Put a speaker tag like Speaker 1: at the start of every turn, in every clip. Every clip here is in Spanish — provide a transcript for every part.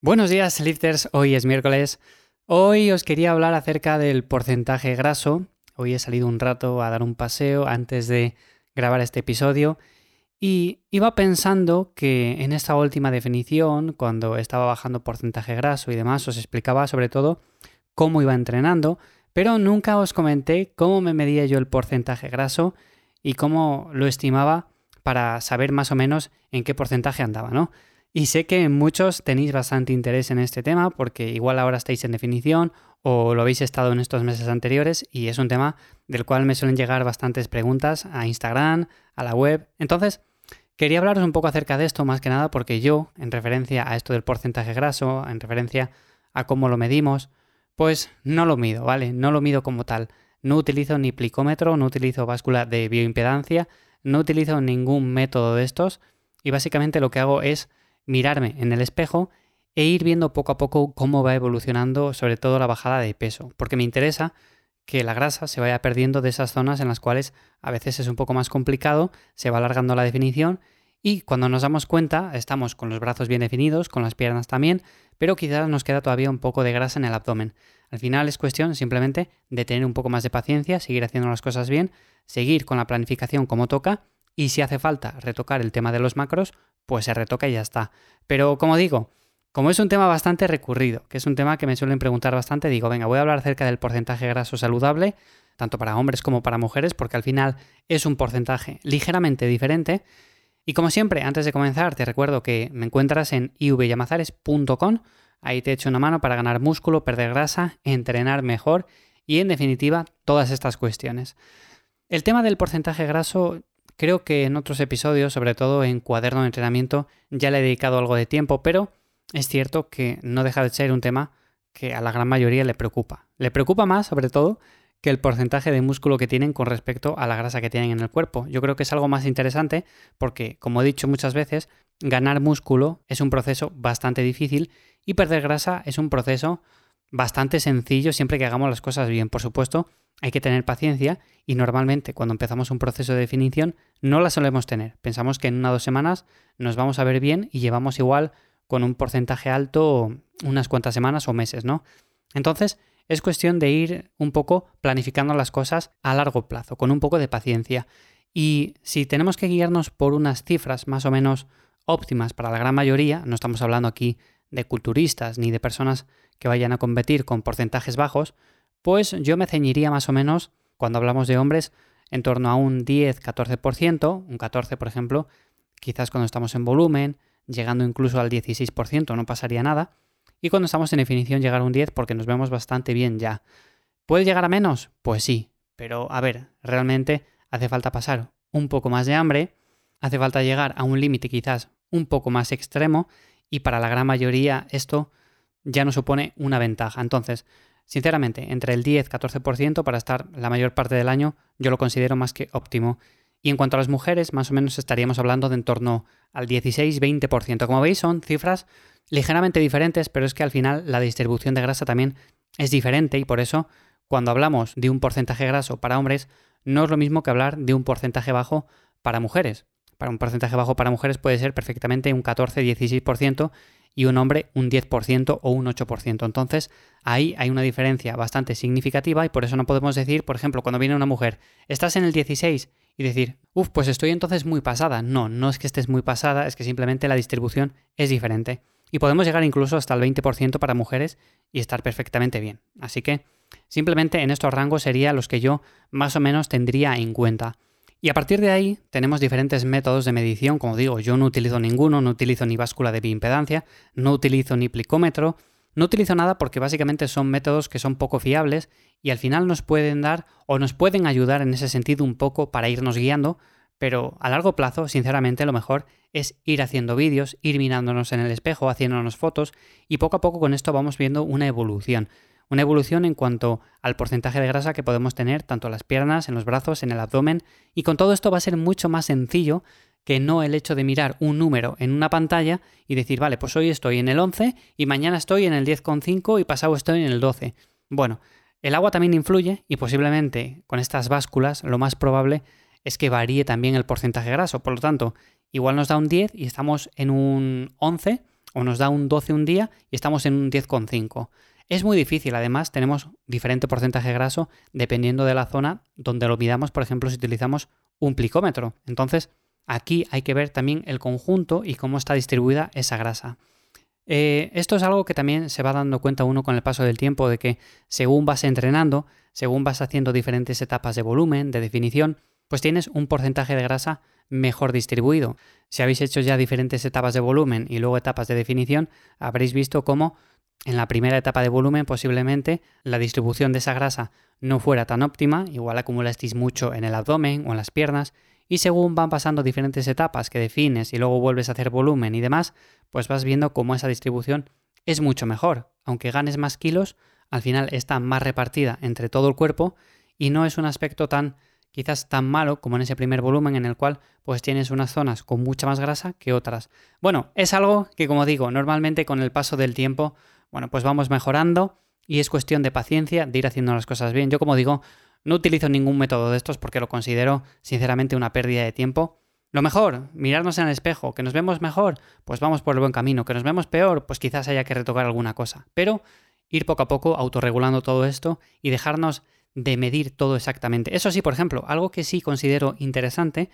Speaker 1: Buenos días, lifters. Hoy es miércoles. Hoy os quería hablar acerca del porcentaje graso. Hoy he salido un rato a dar un paseo antes de grabar este episodio y iba pensando que en esta última definición, cuando estaba bajando porcentaje graso y demás, os explicaba sobre todo cómo iba entrenando, pero nunca os comenté cómo me medía yo el porcentaje graso y cómo lo estimaba para saber más o menos en qué porcentaje andaba, ¿no? Y sé que muchos tenéis bastante interés en este tema porque igual ahora estáis en definición o lo habéis estado en estos meses anteriores y es un tema del cual me suelen llegar bastantes preguntas a Instagram, a la web. Entonces, quería hablaros un poco acerca de esto más que nada porque yo, en referencia a esto del porcentaje graso, en referencia a cómo lo medimos, pues no lo mido, ¿vale? No lo mido como tal. No utilizo ni plicómetro, no utilizo báscula de bioimpedancia, no utilizo ningún método de estos y básicamente lo que hago es mirarme en el espejo e ir viendo poco a poco cómo va evolucionando sobre todo la bajada de peso, porque me interesa que la grasa se vaya perdiendo de esas zonas en las cuales a veces es un poco más complicado, se va alargando la definición y cuando nos damos cuenta estamos con los brazos bien definidos, con las piernas también, pero quizás nos queda todavía un poco de grasa en el abdomen. Al final es cuestión simplemente de tener un poco más de paciencia, seguir haciendo las cosas bien, seguir con la planificación como toca y si hace falta retocar el tema de los macros, pues se retoca y ya está. Pero como digo, como es un tema bastante recurrido, que es un tema que me suelen preguntar bastante, digo, venga, voy a hablar acerca del porcentaje graso saludable, tanto para hombres como para mujeres, porque al final es un porcentaje ligeramente diferente. Y como siempre, antes de comenzar, te recuerdo que me encuentras en ivyamazares.com. Ahí te echo una mano para ganar músculo, perder grasa, entrenar mejor y, en definitiva, todas estas cuestiones. El tema del porcentaje graso Creo que en otros episodios, sobre todo en cuaderno de entrenamiento, ya le he dedicado algo de tiempo, pero es cierto que no deja de ser un tema que a la gran mayoría le preocupa. Le preocupa más, sobre todo, que el porcentaje de músculo que tienen con respecto a la grasa que tienen en el cuerpo. Yo creo que es algo más interesante porque, como he dicho muchas veces, ganar músculo es un proceso bastante difícil y perder grasa es un proceso bastante sencillo siempre que hagamos las cosas bien. Por supuesto, hay que tener paciencia y normalmente cuando empezamos un proceso de definición no la solemos tener. Pensamos que en una o dos semanas nos vamos a ver bien y llevamos igual con un porcentaje alto unas cuantas semanas o meses, ¿no? Entonces es cuestión de ir un poco planificando las cosas a largo plazo, con un poco de paciencia. Y si tenemos que guiarnos por unas cifras más o menos óptimas para la gran mayoría, no estamos hablando aquí de culturistas ni de personas que vayan a competir con porcentajes bajos, pues yo me ceñiría más o menos, cuando hablamos de hombres, en torno a un 10-14%, un 14% por ejemplo, quizás cuando estamos en volumen, llegando incluso al 16%, no pasaría nada, y cuando estamos en definición llegar a un 10 porque nos vemos bastante bien ya. ¿Puede llegar a menos? Pues sí, pero a ver, realmente hace falta pasar un poco más de hambre, hace falta llegar a un límite quizás un poco más extremo y para la gran mayoría esto ya no supone una ventaja. Entonces, sinceramente, entre el 10-14% para estar la mayor parte del año yo lo considero más que óptimo. Y en cuanto a las mujeres, más o menos estaríamos hablando de en torno al 16-20%. Como veis, son cifras ligeramente diferentes, pero es que al final la distribución de grasa también es diferente y por eso cuando hablamos de un porcentaje graso para hombres, no es lo mismo que hablar de un porcentaje bajo para mujeres. Para un porcentaje bajo para mujeres puede ser perfectamente un 14-16% y un hombre un 10% o un 8%. Entonces, ahí hay una diferencia bastante significativa y por eso no podemos decir, por ejemplo, cuando viene una mujer, estás en el 16 y decir, uff, pues estoy entonces muy pasada. No, no es que estés muy pasada, es que simplemente la distribución es diferente. Y podemos llegar incluso hasta el 20% para mujeres y estar perfectamente bien. Así que simplemente en estos rangos serían los que yo más o menos tendría en cuenta. Y a partir de ahí tenemos diferentes métodos de medición, como digo, yo no utilizo ninguno, no utilizo ni báscula de bioimpedancia, no utilizo ni plicómetro, no utilizo nada porque básicamente son métodos que son poco fiables y al final nos pueden dar o nos pueden ayudar en ese sentido un poco para irnos guiando, pero a largo plazo, sinceramente, lo mejor es ir haciendo vídeos, ir mirándonos en el espejo, haciéndonos fotos y poco a poco con esto vamos viendo una evolución. Una evolución en cuanto al porcentaje de grasa que podemos tener tanto en las piernas, en los brazos, en el abdomen, y con todo esto va a ser mucho más sencillo que no el hecho de mirar un número en una pantalla y decir, vale, pues hoy estoy en el 11 y mañana estoy en el 10,5 y pasado estoy en el 12. Bueno, el agua también influye y posiblemente con estas básculas lo más probable es que varíe también el porcentaje graso. Por lo tanto, igual nos da un 10 y estamos en un 11 o nos da un 12 un día y estamos en un 10,5. Es muy difícil, además tenemos diferente porcentaje graso dependiendo de la zona donde lo midamos, por ejemplo, si utilizamos un plicómetro. Entonces, aquí hay que ver también el conjunto y cómo está distribuida esa grasa. Eh, esto es algo que también se va dando cuenta uno con el paso del tiempo de que según vas entrenando, según vas haciendo diferentes etapas de volumen, de definición, pues tienes un porcentaje de grasa mejor distribuido. Si habéis hecho ya diferentes etapas de volumen y luego etapas de definición, habréis visto cómo en la primera etapa de volumen posiblemente la distribución de esa grasa no fuera tan óptima, igual acumulasteis mucho en el abdomen o en las piernas, y según van pasando diferentes etapas que defines y luego vuelves a hacer volumen y demás, pues vas viendo cómo esa distribución es mucho mejor. Aunque ganes más kilos, al final está más repartida entre todo el cuerpo y no es un aspecto tan quizás tan malo como en ese primer volumen en el cual pues tienes unas zonas con mucha más grasa que otras. Bueno, es algo que como digo, normalmente con el paso del tiempo bueno, pues vamos mejorando y es cuestión de paciencia, de ir haciendo las cosas bien. Yo, como digo, no utilizo ningún método de estos porque lo considero sinceramente una pérdida de tiempo. Lo mejor, mirarnos en el espejo, que nos vemos mejor, pues vamos por el buen camino, que nos vemos peor, pues quizás haya que retocar alguna cosa. Pero ir poco a poco autorregulando todo esto y dejarnos de medir todo exactamente. Eso sí, por ejemplo, algo que sí considero interesante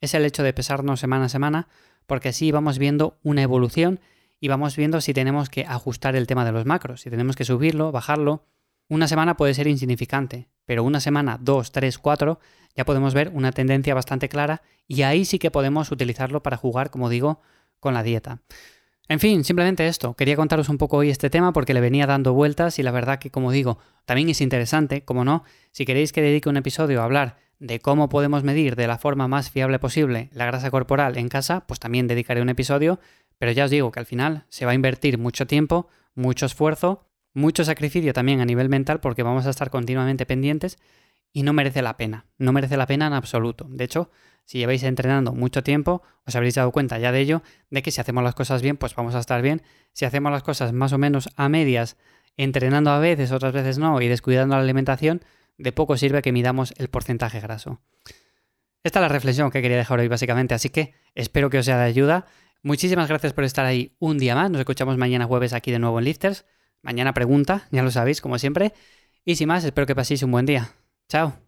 Speaker 1: es el hecho de pesarnos semana a semana, porque así vamos viendo una evolución y vamos viendo si tenemos que ajustar el tema de los macros, si tenemos que subirlo, bajarlo. Una semana puede ser insignificante, pero una semana, dos, tres, cuatro, ya podemos ver una tendencia bastante clara y ahí sí que podemos utilizarlo para jugar, como digo, con la dieta. En fin, simplemente esto. Quería contaros un poco hoy este tema porque le venía dando vueltas y la verdad que, como digo, también es interesante, como no, si queréis que dedique un episodio a hablar de cómo podemos medir de la forma más fiable posible la grasa corporal en casa, pues también dedicaré un episodio, pero ya os digo que al final se va a invertir mucho tiempo, mucho esfuerzo, mucho sacrificio también a nivel mental porque vamos a estar continuamente pendientes y no merece la pena, no merece la pena en absoluto. De hecho, si lleváis entrenando mucho tiempo, os habréis dado cuenta ya de ello, de que si hacemos las cosas bien, pues vamos a estar bien. Si hacemos las cosas más o menos a medias, entrenando a veces, otras veces no, y descuidando la alimentación, de poco sirve que midamos el porcentaje graso. Esta es la reflexión que quería dejar hoy básicamente, así que espero que os sea de ayuda. Muchísimas gracias por estar ahí un día más. Nos escuchamos mañana jueves aquí de nuevo en Lifters. Mañana pregunta, ya lo sabéis, como siempre. Y sin más, espero que paséis un buen día. Chao.